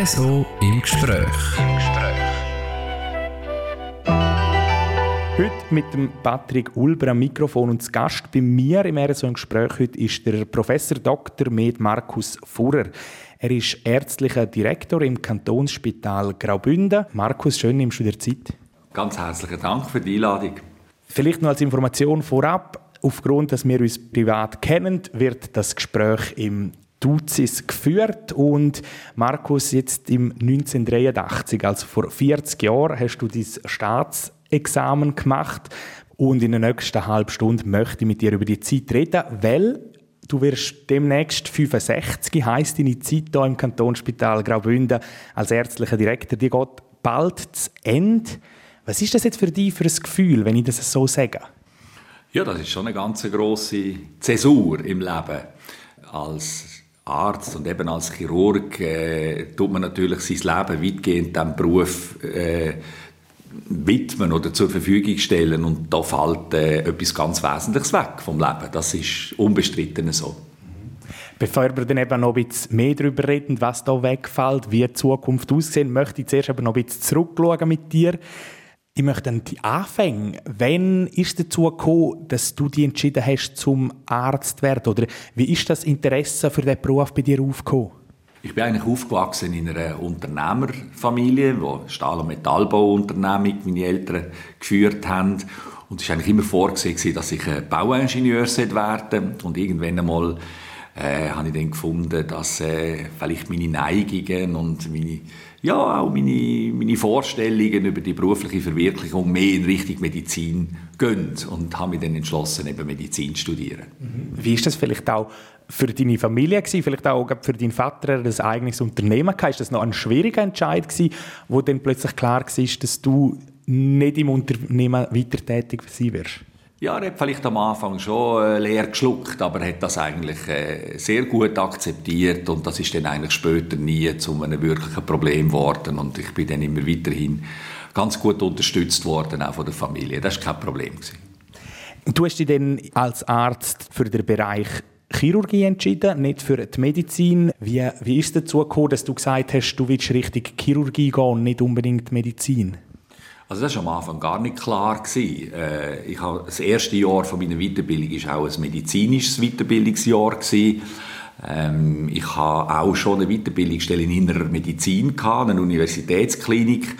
RSO im Gespräch. Heute mit dem Patrick Ulber am Mikrofon und zu Gast bei mir im RSO im Gespräch heute ist der Professor Dr. Med Markus Fuhrer. Er ist ärztlicher Direktor im Kantonsspital Graubünden. Markus, schön nimmst du dir Zeit. Ganz herzlichen Dank für die Einladung. Vielleicht noch als Information vorab. Aufgrund, dass wir uns privat kennen, wird das Gespräch im Duzis geführt und Markus, jetzt im 1983, also vor 40 Jahren, hast du dein Staatsexamen gemacht und in der nächsten halben Stunde möchte ich mit dir über die Zeit reden, weil du wirst demnächst 65, heisst deine Zeit hier im Kantonsspital Graubünden als ärztlicher Direktor, die geht bald zu Ende. Was ist das jetzt für dich für ein Gefühl, wenn ich das so sage? Ja, das ist schon eine ganz große Zäsur im Leben. Als Arzt und eben als Chirurg äh, tut man natürlich sein Leben weitgehend dem Beruf äh, widmen oder zur Verfügung stellen und da fällt äh, etwas ganz Wesentliches weg vom Leben. Das ist unbestritten so. Bevor wir dann eben noch ein bisschen mehr darüber reden, was da wegfällt, wie die Zukunft aussieht, möchte ich zuerst aber noch ein bisschen zurückschauen mit dir. Ich möchte dann die Anfänge. Wann ist dazu gekommen, dass du dich entschieden hast, zum Arzt zu werden? Oder wie ist das Interesse für diesen Beruf bei dir aufgekommen? Ich bin eigentlich aufgewachsen in einer Unternehmerfamilie, wo Stahl- und Metallbauunternehmung meine Eltern geführt haben. Und es war eigentlich immer vorgesehen, dass ich Bauingenieur werden Und irgendwann einmal äh, habe ich dann gefunden, dass äh, vielleicht meine Neigungen und meine ja, auch meine, meine Vorstellungen über die berufliche Verwirklichung mehr in Richtung Medizin gehen und habe mich dann entschlossen, eben Medizin zu studieren. Mhm. Wie ist das vielleicht auch für deine Familie gewesen, vielleicht auch für deinen Vater das eigenes Unternehmen gehabt? Ist das noch ein schwieriger Entscheid gewesen, wo dann plötzlich klar war, dass du nicht im Unternehmen weiter tätig sein wirst? Ja, er hat vielleicht am Anfang schon äh, leer geschluckt, aber er hat das eigentlich äh, sehr gut akzeptiert und das ist dann eigentlich später nie zu einem wirklichen Problem geworden und ich bin dann immer weiterhin ganz gut unterstützt worden, auch von der Familie. Das war kein Problem. Du hast dich dann als Arzt für den Bereich Chirurgie entschieden, nicht für die Medizin. Wie, wie ist es dazu gekommen, dass du gesagt hast, du willst richtig Chirurgie gehen und nicht unbedingt Medizin? Also das war am Anfang gar nicht klar. Äh, ich habe, das erste Jahr von meiner Weiterbildung war auch ein medizinisches Weiterbildungsjahr. Ähm, ich habe auch schon eine Weiterbildungsstelle in innerer Medizin, gehabt, eine Universitätsklinik,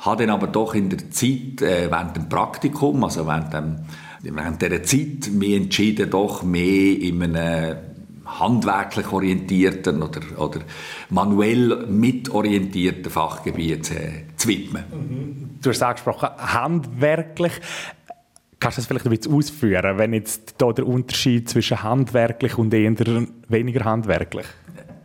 habe dann aber doch in der Zeit, äh, während dem Praktikum, also während, dem, während dieser Zeit, mich entschieden, doch mehr in einem handwerklich orientierten oder, oder manuell mitorientierten Fachgebiet äh, zu widmen. Mhm. Du hast angesprochen, handwerklich. Kannst du das vielleicht ein bisschen ausführen, wenn jetzt da der Unterschied zwischen handwerklich und eher weniger handwerklich?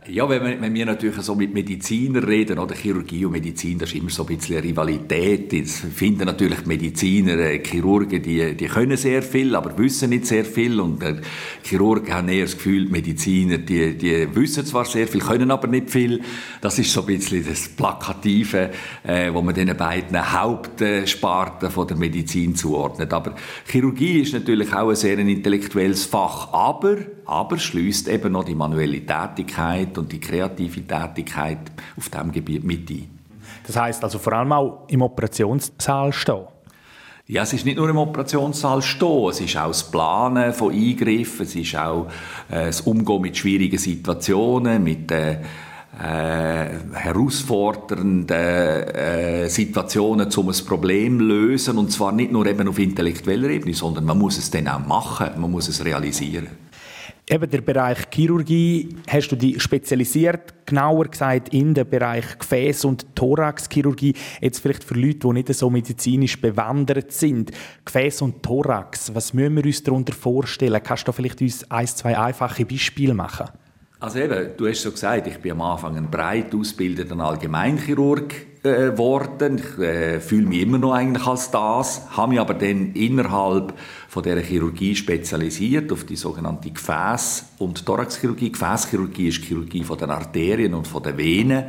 Ja, wenn wir, wenn wir natürlich so mit Medizinern reden, oder Chirurgie und Medizin, das ist immer so ein bisschen eine Rivalität. Jetzt finden natürlich Mediziner, äh, Chirurgen, die, die können sehr viel, aber wissen nicht sehr viel. Und der Chirurgen haben eher das Gefühl, Mediziner, die, die wissen zwar sehr viel, können aber nicht viel. Das ist so ein bisschen das Plakative, äh, wo man den beiden Hauptsparten von der Medizin zuordnet. Aber Chirurgie ist natürlich auch ein sehr intellektuelles Fach, aber, aber schließt eben noch die manuelle Tätigkeit und die kreative Tätigkeit auf diesem Gebiet mit ein. Das heißt also vor allem auch im Operationssaal stehen? Ja, es ist nicht nur im Operationssaal stehen, es ist auch das Planen von Eingriffen, es ist auch äh, das Umgehen mit schwierigen Situationen, mit äh, äh, herausfordernden äh, Situationen, um ein Problem zu lösen. Und zwar nicht nur eben auf intellektueller Ebene, sondern man muss es dann auch machen, man muss es realisieren. Eben der Bereich Chirurgie hast du dich spezialisiert, genauer gesagt in den Bereich Gefäß- und Thoraxchirurgie. Jetzt vielleicht für Leute, die nicht so medizinisch bewandert sind. Gefäß und Thorax, was müssen wir uns darunter vorstellen? Kannst du vielleicht uns ein, zwei einfache Beispiele machen? Also eben, du hast so gesagt, ich bin am Anfang ein breit ausgebildeter Allgemeinchirurg Äh, ich äh, fühle mich immer noch eigentlich als das, habe mich aber dann innerhalb von der Chirurgie spezialisiert auf die sogenannte Gefäß- und Thoraxchirurgie. Gefäßchirurgie ist Chirurgie von den Arterien und von den Venen.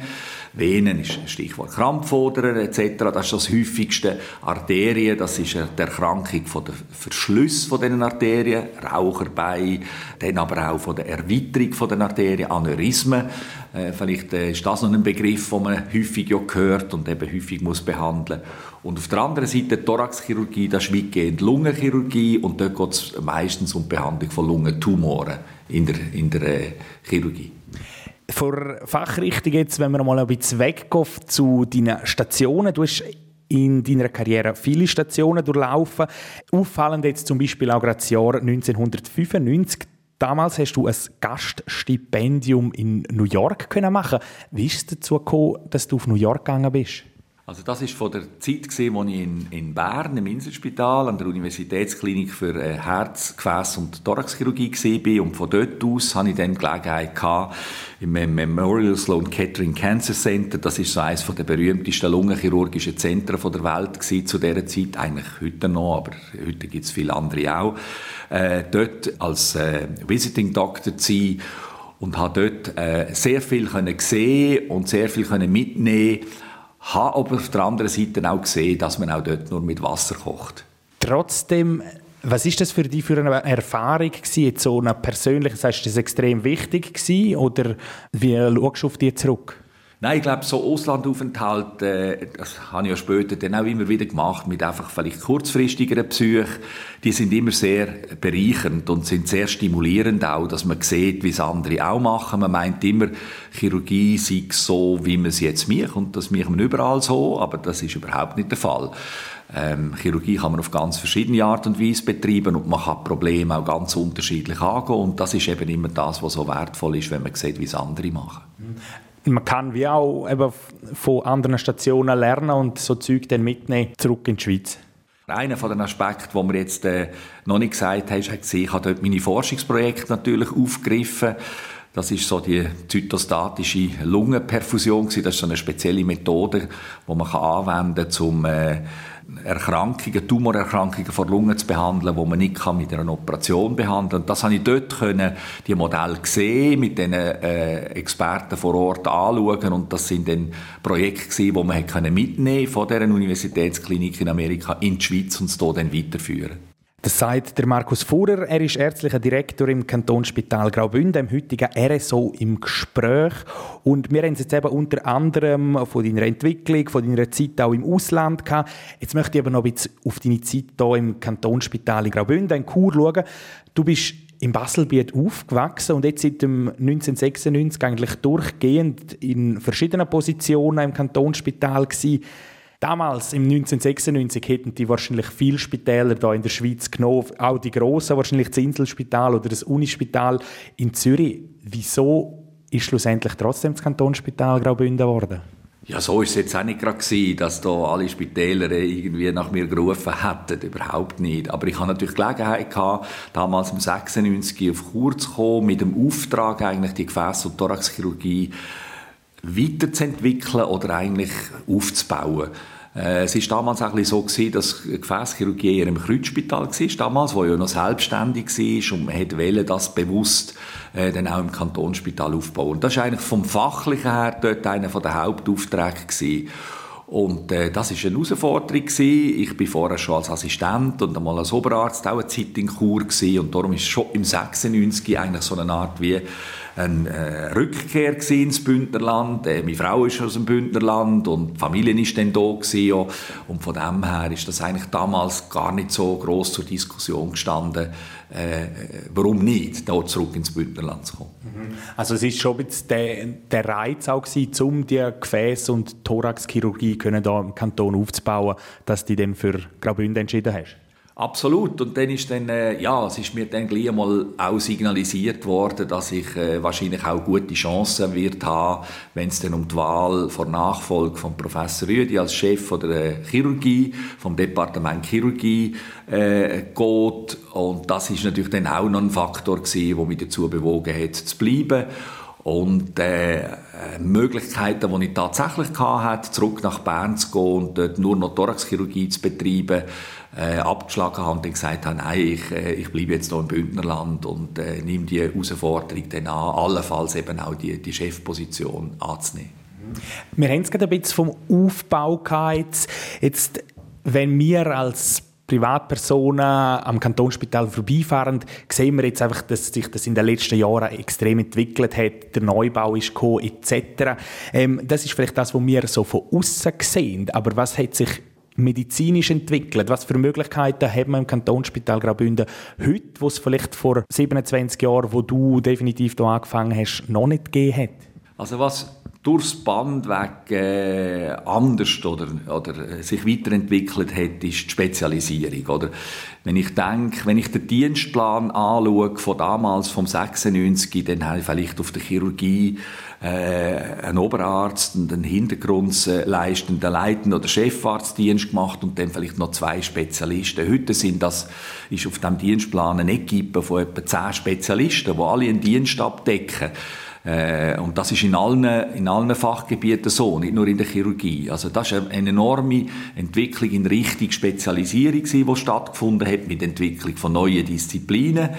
Venen ist Stichwort Krampfoderer etc. Das ist das häufigste. Arterien, das ist die Erkrankung von der Verschluss von den Arterien, Raucherbein, dann aber auch von der Erweiterung von den Arterien, Aneurysmen. Äh, vielleicht äh, ist das noch ein Begriff, den man häufig ja hört und eben häufig muss behandeln. Und auf der anderen Seite Thoraxchirurgie, das ist weitgehend Lungenchirurgie und dort geht es meistens um die Behandlung von Lungentumoren in der, in der äh, Chirurgie. Vor Fachrichtung jetzt, wenn wir mal ein bisschen weggehen zu deinen Stationen. Du hast in deiner Karriere viele Stationen durchlaufen. Auffallend jetzt zum Beispiel auch gerade das Jahr 1995. Damals hast du ein Gaststipendium in New York können machen. Wie ist es dazu gekommen, dass du auf New York gegangen bist? Also das ist von der Zeit gesehen, als ich in, in Bern im Inselspital an der Universitätsklinik für äh, Herz-, Gefäß- und Thoraxchirurgie war und von dort aus hatte ich dann Gelegenheit gehabt, im Memorial Sloan Kettering Cancer Center, das ist so eines der berühmtesten lungenchirurgischen Zentren der Welt gewesen, zu dieser Zeit, eigentlich heute noch, aber heute gibt es viele andere auch, äh, dort als äh, Visiting Doctor zu sein und habe dort äh, sehr viel können sehen und sehr viel können mitnehmen habe aber auf der anderen Seite auch gesehen, dass man auch dort nur mit Wasser kocht. Trotzdem, was ist das für dich für eine Erfahrung gewesen, so eine persönliche, sagst du, das extrem wichtig gewesen, oder wie schaust du auf die zurück? Nein, ich glaube, so Auslandaufenthalt, äh, das habe ich ja später dann auch immer wieder gemacht, mit einfach vielleicht kurzfristigeren Psyche. Die sind immer sehr bereichernd und sind sehr stimulierend auch, dass man sieht, wie es andere auch machen. Man meint immer, Chirurgie sei so, wie man es jetzt macht und das macht man überall so, aber das ist überhaupt nicht der Fall. Ähm, Chirurgie kann man auf ganz verschiedene Art und Weise betreiben und man kann Probleme auch ganz unterschiedlich angehen und das ist eben immer das, was so wertvoll ist, wenn man sieht, wie es andere machen. Man kann wie auch eben von anderen Stationen lernen und so Zeug dann mitnehmen zurück in die Schweiz. Einer von den Aspekten, den wir jetzt äh, noch nicht gesagt haben, ist, ich habe dort meine Forschungsprojekte natürlich aufgegriffen. Das ist so die zytostatische Lungenperfusion. Das ist so eine spezielle Methode, die man anwenden kann, um äh, Erkrankungen, Tumorerkrankungen von Lungen zu behandeln, die man nicht mit einer Operation behandeln kann. Das habe ich dort können, die Modelle gesehen, mit den äh, Experten vor Ort anschauen und das sind dann Projekte gewesen, die man können mitnehmen von dieser Universitätsklinik in Amerika in die Schweiz und es hier dann weiterführen. Das sagt der Markus Fuhrer. Er ist ärztlicher Direktor im Kantonsspital Graubünden, im heutigen RSO im Gespräch. Und wir haben es jetzt eben unter anderem von deiner Entwicklung, von deiner Zeit auch im Ausland gehabt. Jetzt möchte ich aber noch ein bisschen auf deine Zeit hier im Kantonsspital in Graubünden, in Chur, schauen. Du bist im Baselbiet aufgewachsen und jetzt seit dem 1996 eigentlich durchgehend in verschiedenen Positionen im Kantonsspital gewesen. Damals, im 1996, hätten die wahrscheinlich viele Spitäler da in der Schweiz genommen, auch die grossen, wahrscheinlich das Inselspital oder das Unispital in Zürich. Wieso ist schlussendlich trotzdem das Kantonsspital Graubünden geworden? Ja, so ist es jetzt auch nicht gerade dass da alle Spitäler irgendwie nach mir gerufen hätten. Überhaupt nicht. Aber ich hatte natürlich Gelegenheit gehabt, damals im 96 auf Chur zu kommen, mit dem Auftrag eigentlich die Gefäß- und Thoraxchirurgie weiterzuentwickeln oder eigentlich aufzubauen. Äh, es war damals auch so gewesen, dass Gefäßchirurgie eher im Kreuzspital war, damals, wo ja noch selbstständig war und man wollte das bewusst äh, dann auch im Kantonsspital aufbauen. Das war eigentlich vom Fachlichen her dort einer der Hauptaufträge. Und äh, das ist eine Herausforderung. Ich bin vorher schon als Assistent und einmal als Oberarzt auch eine Zeit in Chur und darum ist schon im 96 eigentlich so eine Art wie eine äh, Rückkehr ins Bündnerland. Äh, meine Frau ist aus dem Bündnerland und die Familie ist dann da gewesen, ja. Und von dem her ist das eigentlich damals gar nicht so groß zur Diskussion gestanden, äh, warum nicht, da zurück ins Bündnerland zu kommen. Mhm. Also es ist schon der, der Reiz auch gewesen, um die Gefäß- und Thoraxchirurgie da im Kanton aufzubauen, dass du dann für Graubünden entschieden hast? Absolut. Und dann ist dann, äh, ja, es ist mir dann gleich einmal auch signalisiert worden, dass ich äh, wahrscheinlich auch gute Chancen wird haben, wenn es dann um die Wahl vor Nachfolge von Professor Rüdi als Chef von der Chirurgie, vom Departement Chirurgie äh, geht. Und das ist natürlich dann auch noch ein Faktor gewesen, der mich dazu bewogen hat, zu bleiben. Und äh, Möglichkeiten, die ich tatsächlich hatte, zurück nach Bern zu gehen und dort nur noch Thoraxchirurgie zu betreiben, äh, abgeschlagen habe und gesagt habe, nein, ich, äh, ich bleibe jetzt hier im Bündnerland und äh, nehme die Herausforderung dann an, allenfalls eben auch die, die Chefposition anzunehmen. Wir haben es gerade ein bisschen vom Aufbau gehabt. Jetzt, wenn wir als Privatpersonen am Kantonsspital vorbeifahren, sehen wir jetzt einfach, dass sich das in den letzten Jahren extrem entwickelt hat. Der Neubau ist gekommen, etc. Ähm, das ist vielleicht das, was wir so von außen sehen. Aber was hat sich medizinisch entwickelt? Was für Möglichkeiten haben wir im Kantonsspital Graubünden heute, wo es vielleicht vor 27 Jahren, wo du definitiv hier angefangen hast, noch nicht gegeben hat? Also was durchs Band weg äh, anders oder, oder sich weiterentwickelt hat, ist die Spezialisierung. Oder? Wenn ich denke, wenn ich den Dienstplan anschaue von damals, vom 96, dann habe ich vielleicht auf der Chirurgie äh, einen Oberarzt und einen Hintergrundleistenden Leitenden oder Chefarztdienst gemacht und dann vielleicht noch zwei Spezialisten. Heute sind das, ist auf dem Dienstplan eine Equipe von etwa zehn Spezialisten, die alle einen Dienst abdecken. Äh, und das ist in allen, in allen Fachgebieten so, nicht nur in der Chirurgie. Also das ist eine enorme Entwicklung in Richtung Spezialisierung, die stattgefunden hat mit der Entwicklung von neuen Disziplinen.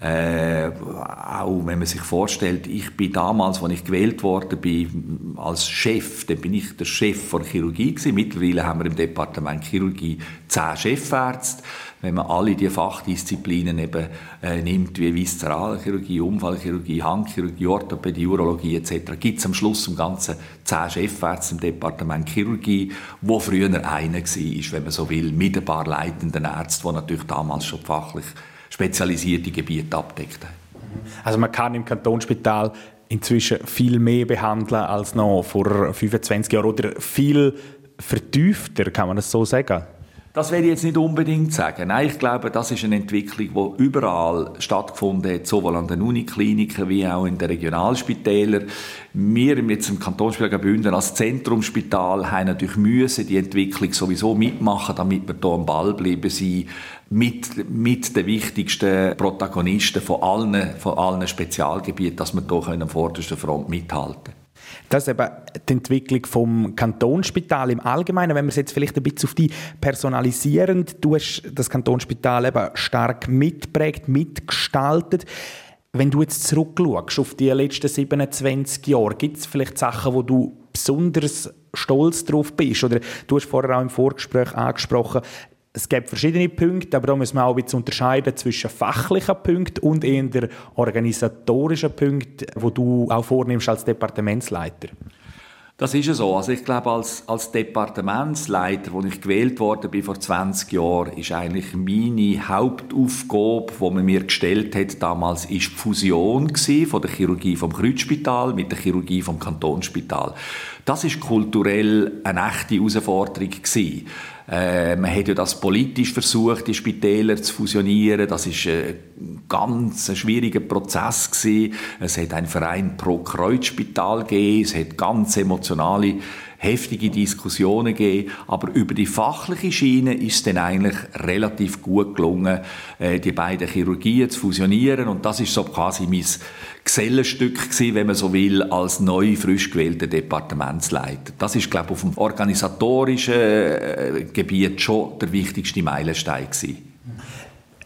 Äh, auch wenn man sich vorstellt, ich bin damals, als ich gewählt worden bin, als Chef, dann bin ich der Chef von Chirurgie gewesen. Mittlerweile haben wir im Departement Chirurgie zehn Chefärzte wenn man alle die Fachdisziplinen eben äh, nimmt, wie Viszeralchirurgie, Unfallchirurgie, Handchirurgie, Orthopädie, Urologie etc., gibt es am Schluss im Ganzen zehn Chefärzte im Departement Chirurgie, wo früher einer war, wenn man so will, mit ein paar leitenden Ärzten, die natürlich damals schon fachlich spezialisierte Gebiete abdeckt haben. Also man kann im Kantonsspital inzwischen viel mehr behandeln als noch vor 25 Jahren oder viel vertiefter, kann man das so sagen? Das werde ich jetzt nicht unbedingt sagen. Nein, ich glaube, das ist eine Entwicklung, die überall stattgefunden hat, sowohl an den Unikliniken wie auch in den Regionalspitälern. Wir jetzt im Kantonsspital Graubünden als Zentrumsspital haben natürlich müssen die Entwicklung sowieso mitmachen, damit wir hier am Ball bleiben sind, mit, mit den wichtigsten Protagonisten von allen, von allen Spezialgebieten, dass wir hier an vordersten Front mithalten können. Das ist eben die Entwicklung vom Kantonsspital im Allgemeinen. Wenn wir es jetzt vielleicht ein bisschen auf die personalisieren, du hast das Kantonsspital eben stark mitprägt, mitgestaltet. Wenn du jetzt zurückschaust auf die letzten 27 Jahre, gibt es vielleicht Sachen, wo du besonders stolz drauf bist? Oder du hast vorher auch im Vorgespräch angesprochen, es gibt verschiedene Punkte, aber da müssen wir auch ein unterscheiden zwischen fachlichen Punkten und eher organisatorischen Punkten, die du auch vornimmst als Departementsleiter. Das ist ja so. Also ich glaube, als, als Departementsleiter, wo ich gewählt worden bin vor 20 Jahren, ist eigentlich meine Hauptaufgabe, die man mir gestellt hat damals, ist die Fusion von der Chirurgie vom Kreuzspital mit der Chirurgie vom Kantonsspital. Das ist kulturell eine echte Herausforderung gewesen. Äh, man hat ja das politisch versucht, die Spitäler zu fusionieren. Das ist ein ganz schwieriger Prozess gewesen. Es hat einen Verein pro Kreuzspital gegeben. Es hat ganz emotionale heftige Diskussionen gegeben, aber über die fachliche Schiene ist es dann eigentlich relativ gut gelungen, äh, die beiden Chirurgien zu fusionieren und das ist so quasi mein Gesellenstück gewesen, wenn man so will, als neu frisch gewählter Departementsleiter. Das ist, glaube ich, auf dem organisatorischen äh, Gebiet schon der wichtigste Meilenstein gewesen.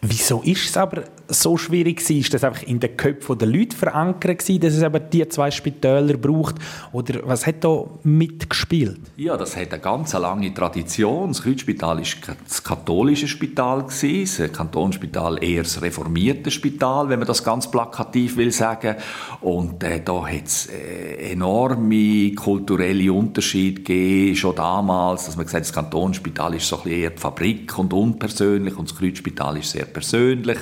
Wieso ist es aber so schwierig gewesen? Ist das einfach in den Köpfen der Leute verankert dass es eben die zwei Spitäler braucht? Oder was hat da mitgespielt? Ja, das hat eine ganz lange Tradition. Das Kreuzspital war das katholische Spital das Kantonsspital eher das reformierte Spital, wenn man das ganz plakativ will sagen. Und äh, da hat es äh, enorme kulturelle Unterschiede gegeben, schon damals, dass man gesagt hat, das Kantonsspital ist so ein bisschen eher die Fabrik und unpersönlich und das Kreuzspital ist sehr persönlich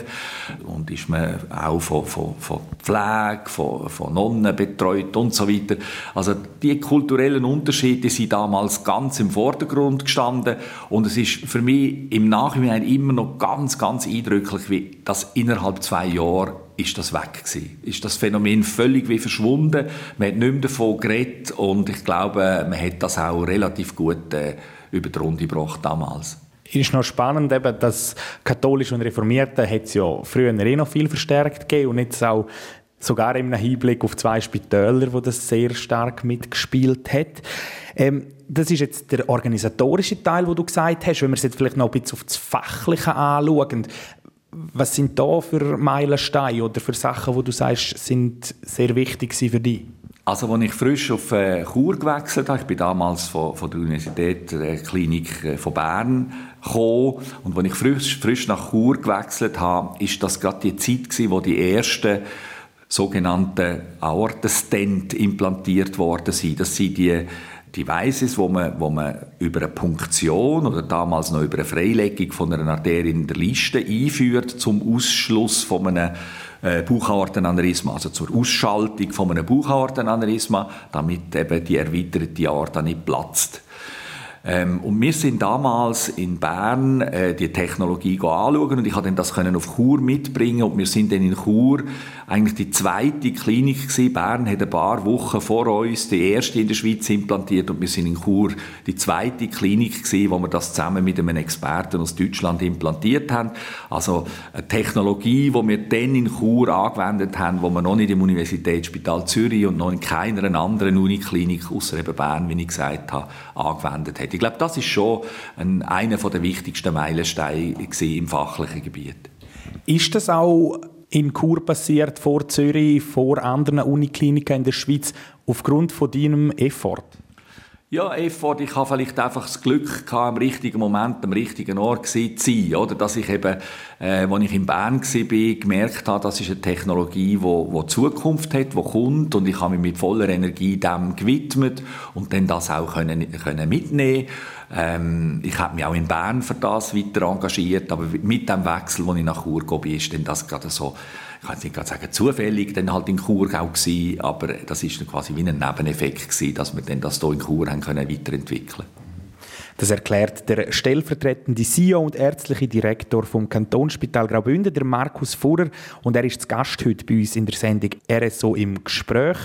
und ist man auch von, von, von Pflege, von, von Nonnen betreut und so weiter. Also die kulturellen Unterschiede sind damals ganz im Vordergrund gestanden und es ist für mich im Nachhinein immer noch ganz, ganz eindrücklich, wie das innerhalb zwei Jahren ist das weg gewesen. Ist das Phänomen völlig wie verschwunden. Man hat nicht mehr davon geredet und ich glaube, man hat das auch relativ gut äh, über die Runde gebracht damals ist noch spannend, eben, dass katholisch und Reformierte hat es ja früher eh noch viel verstärkt gegeben und jetzt auch sogar im Hinblick auf zwei Spitäler, wo das sehr stark mitgespielt hat. Ähm, das ist jetzt der organisatorische Teil, wo du gesagt hast. Wenn wir es jetzt vielleicht noch ein bisschen auf das Fachliche anschauen, was sind da für Meilensteine oder für Sachen, wo du sagst, sind sehr wichtig für dich? Also, als ich frisch auf äh, Chur gewechselt habe, ich bin damals von, von der Universität der Klinik äh, von Bern gekommen, und als ich frisch, frisch nach Chur gewechselt habe, ist das gerade die Zeit gewesen, wo die ersten sogenannten Aortenstent implantiert worden sind. Das sind die Devices, wo man, wo man über eine Punktion oder damals noch über eine Freilegung von einer Arterie in der Liste einführt zum Ausschluss von einem äh, Bauchaortenaneurysma, also zur Ausschaltung von einem Bauchaortenaneurysma, damit eben die erweiterte Aorta nicht platzt. Ähm, und wir sind damals in Bern äh, die Technologie anschauen und ich konnte das können auf Chur mitbringen und wir sind dann in Chur eigentlich die zweite Klinik gewesen. Bern hat ein paar Wochen vor uns die erste in der Schweiz implantiert und wir sind in Chur die zweite Klinik gewesen, wo wir das zusammen mit einem Experten aus Deutschland implantiert haben. Also eine Technologie, die wir dann in Chur angewendet haben, wo wir noch nicht im Universitätsspital Zürich und noch in keiner anderen Uniklinik außer eben Bern, wie ich gesagt habe, angewendet haben. Ich glaube, das ist schon ein, einer der wichtigsten Meilensteine im fachlichen Gebiet. Ist das auch in Chur passiert, vor Zürich, vor anderen Unikliniken in der Schweiz, aufgrund von deinem Effort? Ja, Effort, ich habe vielleicht einfach das Glück gehabt, am richtigen Moment, am richtigen Ort zu sein, oder? Dass ich eben, äh, als ich in Bern war, gemerkt habe, das ist eine Technologie, die wo Zukunft hat, die kommt, und ich habe mich mit voller Energie dem gewidmet und dann das auch können, können mitnehmen ähm, ich habe mich auch in Bern für das weiter engagiert, aber mit dem Wechsel, als ich nach Chur gekommen bin, ist dann das gerade so ich kann nicht gerade sagen zufällig, dann halt in Chur auch gewesen, aber das ist dann quasi wie ein Nebeneffekt gewesen, dass wir das hier in Chur haben können weiterentwickeln das erklärt der stellvertretende CEO und ärztliche Direktor vom Kantonsspital Graubünden, der Markus Fuhrer, und er ist zu Gast heute bei uns in der Sendung RSO im Gespräch.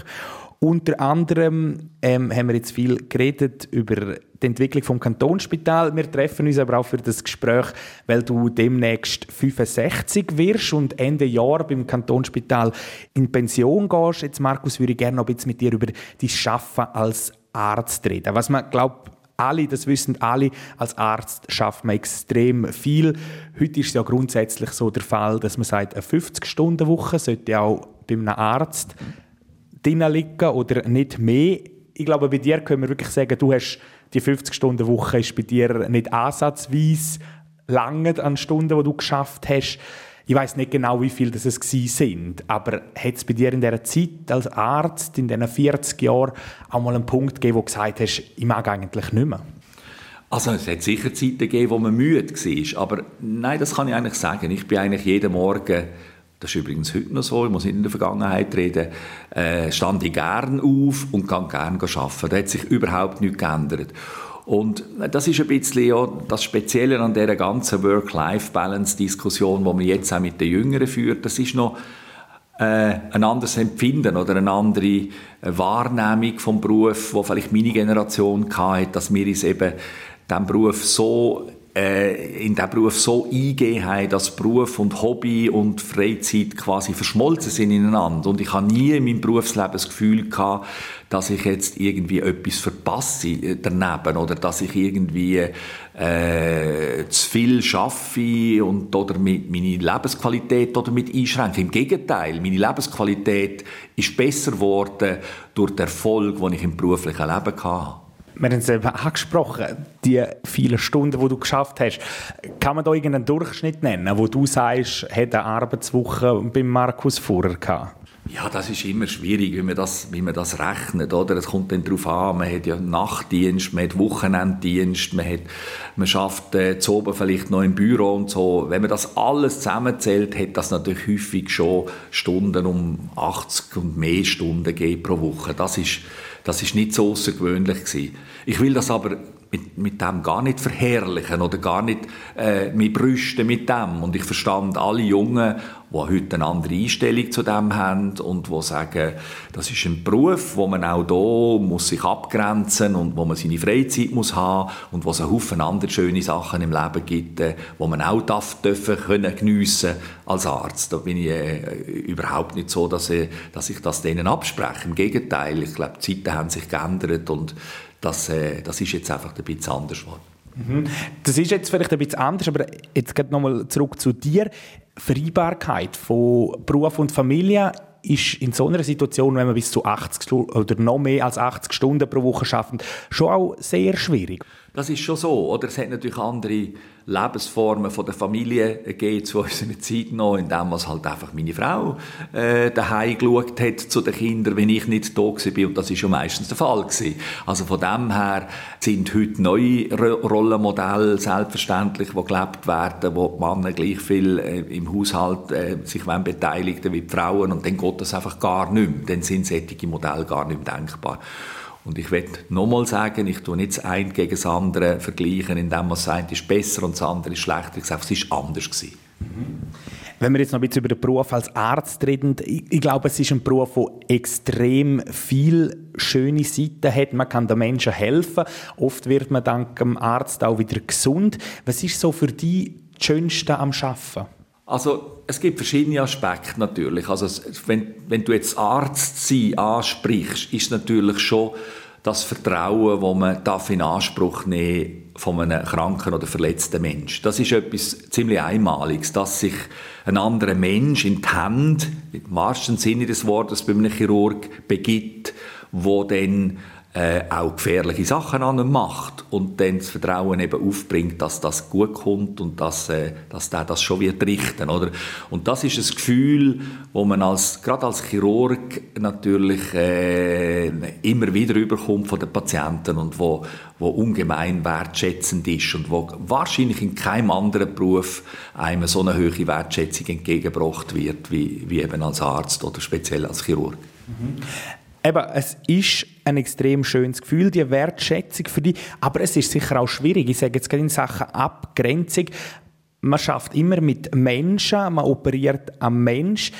Unter anderem ähm, haben wir jetzt viel geredet über die Entwicklung vom Kantonsspital. Wir treffen uns aber auch für das Gespräch, weil du demnächst 65 wirst und Ende Jahr beim Kantonsspital in Pension gehst. Jetzt, Markus, würde ich gerne noch ein bisschen mit dir über dein Schaffen als Arzt reden. Was man glaubt, alle, das wissen alle, als Arzt schafft man extrem viel. Heute ist es ja grundsätzlich so der Fall, dass man sagt, eine 50-Stunden-Woche sollte auch bei einem Arzt drin liegen oder nicht mehr. Ich glaube, bei dir können wir wirklich sagen, du hast die 50-Stunden-Woche ist bei dir nicht ansatzweise lange an Stunden, die du geschafft hast. Ich weiß nicht genau, wie viel das es sind, aber hat es bei dir in dieser Zeit als Arzt, in diesen 40 Jahren, auch mal einen Punkt gegeben, wo du gesagt hast, ich mag eigentlich nicht mehr? Also es hat sicher Zeiten gegeben, wo man müde war, aber nein, das kann ich eigentlich sagen. Ich bin eigentlich jeden Morgen das ist übrigens heute noch so, ich muss nicht in der Vergangenheit reden, äh, stand ich gern auf und kann gern arbeiten. Da hat sich überhaupt nichts geändert. Und das ist ein bisschen ja das Spezielle an dieser ganzen Work-Life-Balance-Diskussion, die man jetzt auch mit den Jüngeren führt. Das ist noch äh, ein anderes Empfinden oder eine andere Wahrnehmung vom Beruf, wo vielleicht meine Generation hatte, dass wir uns eben diesem Beruf so äh, in diesen Beruf so eingehen haben, dass Beruf und Hobby und Freizeit quasi verschmolzen sind ineinander. Und ich habe nie in meinem Berufsleben das Gefühl gehabt, dass ich jetzt irgendwie etwas verpasse äh, daneben oder dass ich irgendwie äh, zu viel schaffe und oder mit meine Lebensqualität oder mit einschränke. Im Gegenteil, meine Lebensqualität ist besser geworden durch den Erfolg, den ich im beruflichen Leben hatte wir haben es eben angesprochen, die vielen Stunden, die du geschafft hast. Kann man da irgendeinen Durchschnitt nennen, wo du sagst, hat eine Arbeitswoche beim Markus vorher gehabt? Ja, das ist immer schwierig, wie man das, wie man das rechnet, oder? Es kommt dann darauf an, man hat ja Nachtdienst, man hat Wochenenddienst, man hat, man schafft äh, zu oben vielleicht noch im Büro und so. Wenn man das alles zusammenzählt, hat das natürlich häufig schon Stunden um 80 und mehr Stunden gegeben pro Woche. Das ist, das ist nicht so außergewöhnlich gewesen. Ich will das aber mit, mit dem gar nicht verherrlichen oder gar nicht äh, mich brüsten mit dem. Und ich verstand alle Jungen, die heute eine andere Einstellung zu dem haben und die sagen, das ist ein Beruf, wo man auch da muss sich abgrenzen und wo man seine Freizeit muss haben und wo es einen Haufen andere schöne Sachen im Leben gibt, äh, wo man auch darf, dürfen können geniessen als Arzt. Da bin ich äh, überhaupt nicht so, dass ich, dass ich das denen abspreche. Im Gegenteil, ich glaube, die Zeiten haben sich geändert und das, äh, das ist jetzt einfach ein bisschen anders geworden. Mhm. Das ist jetzt vielleicht ein bisschen anders, aber jetzt geht nochmal zurück zu dir. Vereinbarkeit von Beruf und Familie ist in so einer Situation, wenn man bis zu 80 oder noch mehr als 80 Stunden pro Woche schafft, schon auch sehr schwierig. Das ist schon so. Oder es hat natürlich andere Lebensformen von der Familie gegeben zu unserer Zeit noch, in dem was halt einfach meine Frau äh, daheim geschaut hat zu den Kindern, wenn ich nicht da war. Und das ist schon meistens der Fall gewesen. Also von dem her sind heute neue Rollenmodelle selbstverständlich, die gelebt werden, wo die Männer gleich viel äh, im Haushalt äh, sich beteiligen wie die Frauen. Und dann geht das einfach gar nicht mehr. Dann sind solche Modelle gar nicht mehr denkbar. Und ich will nochmal sagen, ich tue nicht das eine gegen das andere vergleichen, indem man sagt, ist besser und das andere ist schlechter. Ich sage, es ist anders gewesen. Wenn wir jetzt noch ein bisschen über den Beruf als Arzt reden, ich, ich glaube, es ist ein Beruf, der extrem viele schöne Seiten hat. Man kann den Menschen helfen. Oft wird man dank dem Arzt auch wieder gesund. Was ist so für dich das Schönste am Arbeiten? Also es gibt verschiedene Aspekte natürlich. Also wenn, wenn du jetzt Arzt sein ansprichst, ist natürlich schon das Vertrauen, das man darf in Anspruch nehmen von einem kranken oder verletzten Mensch. Das ist etwas ziemlich Einmaliges, dass sich ein anderer Mensch in die Hände, im wahrsten Sinne des Wortes, bei einem Chirurg begibt, wo dann äh, auch gefährliche Sachen an ihm macht und dann das Vertrauen eben aufbringt, dass das gut kommt und dass, äh, dass der das schon wird richten, oder? Und das ist ein Gefühl, wo man als, gerade als Chirurg natürlich äh, immer wieder überkommt von den Patienten und wo, wo ungemein wertschätzend ist und wo wahrscheinlich in keinem anderen Beruf einem so eine hohe Wertschätzung entgegengebracht wird, wie, wie eben als Arzt oder speziell als Chirurg. Mhm eben, es ist ein extrem schönes Gefühl, die Wertschätzung für dich, aber es ist sicher auch schwierig. Ich sage jetzt gerade in Sachen Abgrenzung, man schafft immer mit Menschen, man operiert am Mensch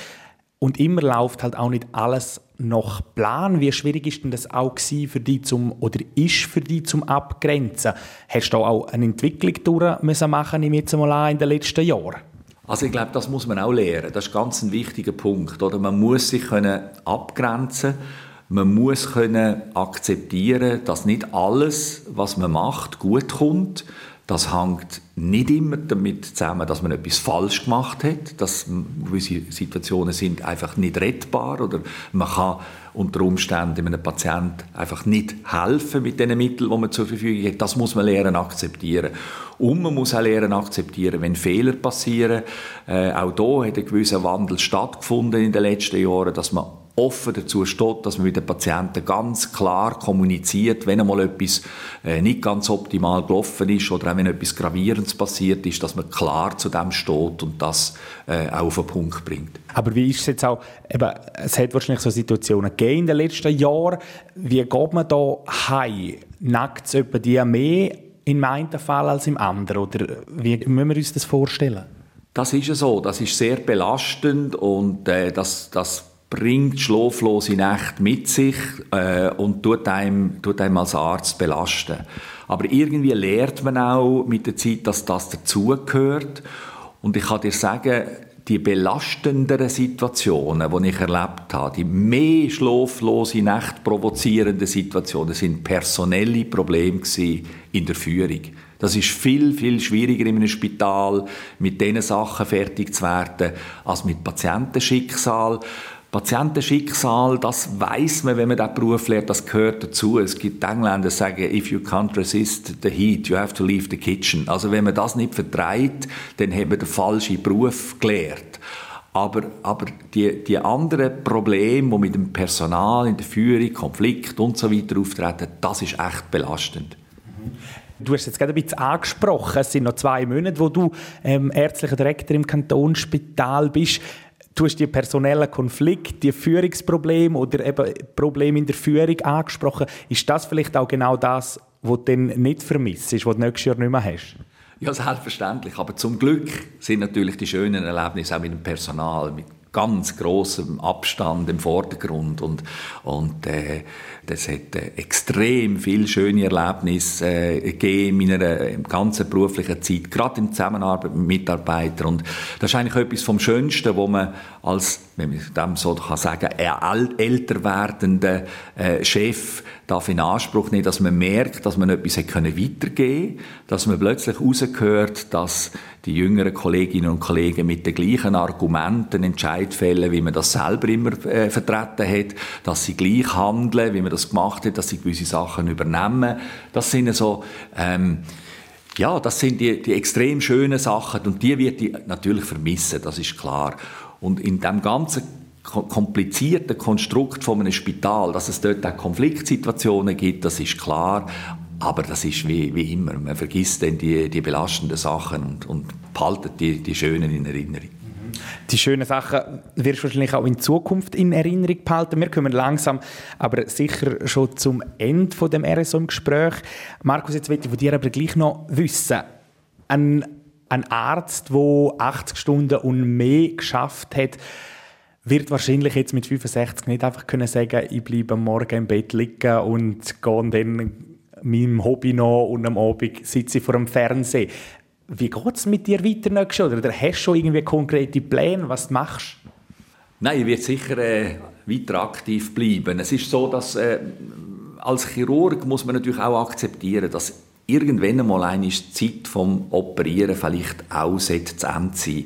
und immer läuft halt auch nicht alles nach Plan. Wie schwierig ist denn das auch für dich zum, oder ist für dich zum Abgrenzen? Hast du auch eine Entwicklung durch müssen machen, jetzt mal an, in den letzten Jahren? Also ich glaube, das muss man auch lernen. Das ist ganz ein wichtiger Punkt. Oder? Man muss sich können abgrenzen man muss können akzeptieren, dass nicht alles, was man macht, gut kommt. Das hängt nicht immer damit zusammen, dass man etwas falsch gemacht hat, dass gewisse Situationen sind einfach nicht rettbar oder man kann unter Umständen einem Patienten einfach nicht helfen mit den Mitteln, die man zur Verfügung hat. Das muss man lernen akzeptieren. Und man muss auch lernen akzeptieren, wenn Fehler passieren. Äh, auch da hat ein gewisser Wandel stattgefunden in den letzten Jahren, dass man offen dazu steht, dass man mit den Patienten ganz klar kommuniziert, wenn einmal etwas äh, nicht ganz optimal gelaufen ist oder auch wenn etwas Gravierendes passiert ist, dass man klar zu dem steht und das äh, auch auf den Punkt bringt. Aber wie ist es jetzt auch, eben, es hat wahrscheinlich so Situationen gegeben in den letzten Jahren, wie geht man da heim? Nackt es die mehr im einen Fall als im anderen? Oder wie müssen wir uns das vorstellen? Das ist ja so, das ist sehr belastend und äh, das, das bringt schlaflose Nächte mit sich äh, und tut einem, tut einem als Arzt belasten. Aber irgendwie lernt man auch mit der Zeit, dass das dazugehört. Und ich kann dir sagen, die belastenderen Situationen, die ich erlebt habe, die mehr schlaflose Nächte provozierenden Situationen, sind personelle Probleme in der Führung. Das ist viel, viel schwieriger in einem Spital, mit diesen Sachen fertig zu werden, als mit Patientenschicksal. Patientenschicksal, das weiß man, wenn man diesen Beruf lernt, das gehört dazu. Es gibt Engländer, die sagen, if you can't resist the heat, you have to leave the kitchen. Also wenn man das nicht vertreibt, dann haben wir den falschen Beruf gelehrt. Aber, aber die, die anderen Probleme, die mit dem Personal in der Führung, Konflikt und so weiter auftreten, das ist echt belastend. Du hast jetzt gerade ein bisschen angesprochen, es sind noch zwei Monate, wo du ähm, ärztlicher Direktor im Kantonsspital bist. Du hast die personellen Konflikte, die Führungsprobleme oder eben Probleme in der Führung angesprochen. Ist das vielleicht auch genau das, die du dann nicht vermisst, die du nächstes Jahr nicht mehr hast? Ja, selbstverständlich. Aber zum Glück sind natürlich die schönen Erlebnisse auch mit dem Personal, mit ganz großem Abstand im Vordergrund und, und äh, das hat äh, extrem viele schöne Erlebnisse äh, gegeben in meiner äh, ganzen beruflichen Zeit, gerade in Zusammenarbeit mit Mitarbeitern. Und das ist eigentlich etwas vom Schönsten, wo man als, wenn man dem so kann sagen, älter werdender Chef darf in Anspruch nehmen, dass man merkt, dass man etwas können weitergeben dass man plötzlich herausgehört, dass die jüngeren Kolleginnen und Kollegen mit den gleichen Argumenten Entscheid fällen, wie man das selber immer äh, vertreten hat, dass sie gleich handeln, wie man das gemacht hat, dass sie gewisse Sachen übernehmen. Das sind so ähm, ja, das sind die, die extrem schönen Sachen und die wird ich natürlich vermissen, das ist klar. Und in dem ganzen komplizierten Konstrukt von einem Spital, dass es dort auch Konfliktsituationen gibt, das ist klar. Aber das ist wie, wie immer. Man vergisst dann die, die belastenden Sachen und, und behaltet die, die schönen in Erinnerung. Die schönen Sachen wirst du wahrscheinlich auch in Zukunft in Erinnerung behalten. Wir kommen langsam, aber sicher schon zum Ende von dem RSO im Gespräch. Markus, jetzt möchte ich von dir aber gleich noch wissen. Ein, ein Arzt, der 80 Stunden und mehr geschafft hat, wird wahrscheinlich jetzt mit 65 nicht einfach können sagen, ich bleibe morgen im Bett liegen und gehe dann meinem Hobby noch und am Abend sitze ich vor dem Fernsehen. Wie geht es mit dir weiter nächstes Jahr? Oder hast du schon irgendwie konkrete Pläne, was du machst? Nein, ich werde sicher äh, weiter aktiv bleiben. Es ist so, dass äh, als Chirurg muss man natürlich auch akzeptieren, dass irgendwann einmal eine Zeit vom Operieren vielleicht auch zu Ende sein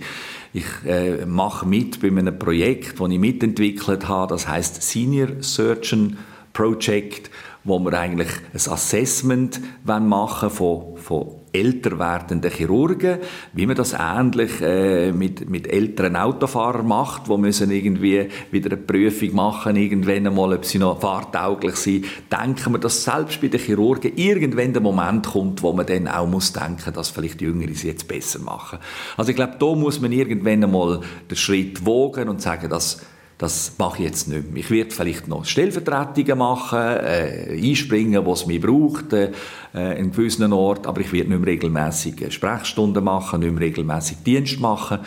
ich äh, mache mit bei einem Projekt, das ich mitentwickelt habe, das heißt Senior Surgeon Project, wo wir eigentlich ein Assessment machen von, von älter werdenden Chirurgen, wie man das ähnlich äh, mit, mit älteren Autofahrern macht, wo müssen irgendwie wieder eine Prüfung machen, irgendwann einmal, ob sie noch fahrtauglich sind. Denken wir, dass selbst bei den Chirurgen irgendwann der Moment kommt, wo man dann auch muss denken, dass vielleicht Jüngere sie jetzt besser machen. Also ich glaube, da muss man irgendwann einmal den Schritt wogen und sagen, dass das mache ich jetzt nicht mehr. Ich werde vielleicht noch Stellvertretungen machen, äh, einspringen, wo es mich braucht, äh, in gewissen Ort, aber ich werde nicht mehr regelmäßig Sprechstunden machen, nicht mehr regelmäßig Dienst machen.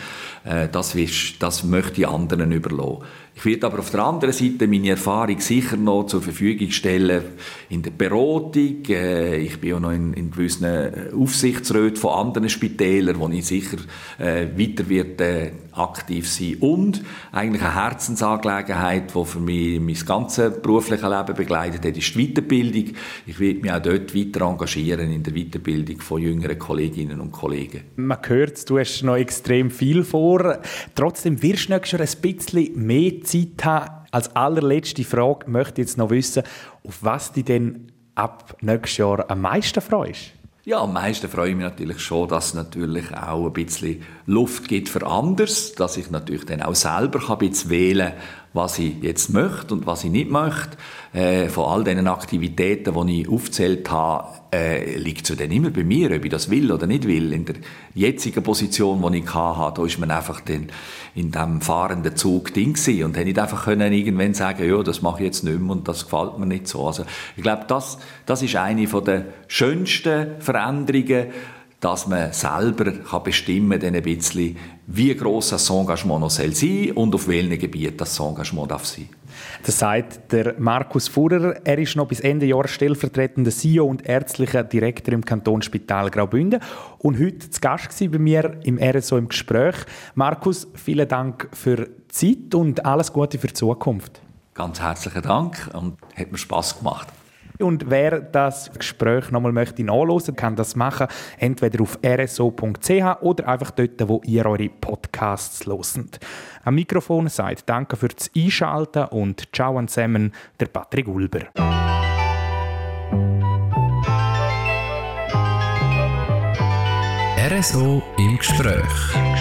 Äh, das, ist, das möchte ich anderen überlassen. Ich werde aber auf der anderen Seite meine Erfahrung sicher noch zur Verfügung stellen in der Beratung. Äh, ich bin auch noch in, in gewissen äh, Aufsichtsräten von anderen Spitälern, wo ich sicher äh, weiter wird, äh, aktiv sein Und eigentlich eine Herzensangelegenheit, die für mich mein ganzes berufliches Leben begleitet hat, ist die Weiterbildung. Ich werde mich auch dort weiter engagieren in der Weiterbildung von jüngeren Kolleginnen und Kollegen. Man hört, du hast noch extrem viel vor. Trotzdem wirst du schon ein bisschen mehr Zeit haben. Als allerletzte Frage möchte ich jetzt noch wissen, auf was du denn ab nächstes Jahr am meisten freust? Ja, am meisten freue ich mich natürlich schon, dass es natürlich auch ein bisschen Luft gibt für anders, dass ich natürlich dann auch selber ein bisschen wählen kann, was ich jetzt möchte und was ich nicht möchte. Äh, von all diesen Aktivitäten, die ich aufgezählt habe, äh, liegt es dann immer bei mir, ob ich das will oder nicht will. In der jetzigen Position, die ich hatte, da ist man einfach den, in diesem fahrenden Zug drin und hätte nicht einfach können irgendwann sagen, ja, das mache ich jetzt nicht mehr und das gefällt mir nicht so. Also ich glaube, das, das ist eine der schönsten Veränderungen, dass man selber kann bestimmen kann, ein bisschen, wie gross das Engagement noch sein soll und auf welchen Gebieten das Engagement darf sein das sagt der Markus Fuhrer. Er ist noch bis Ende Jahr stellvertretender CEO und ärztlicher Direktor im Kantonsspital Graubünden und heute zu Gast bei mir im RSO im Gespräch. Markus, vielen Dank für die Zeit und alles Gute für die Zukunft. Ganz herzlichen Dank und hat mir Spaß gemacht. Und wer das Gespräch nochmal möchte nachlesen, kann das machen, entweder auf rso.ch oder einfach dort, wo ihr eure Podcasts loset. Am Mikrofon sagt Danke fürs Einschalten und Ciao zusammen, der Patrick Ulber. RSO im Gespräch.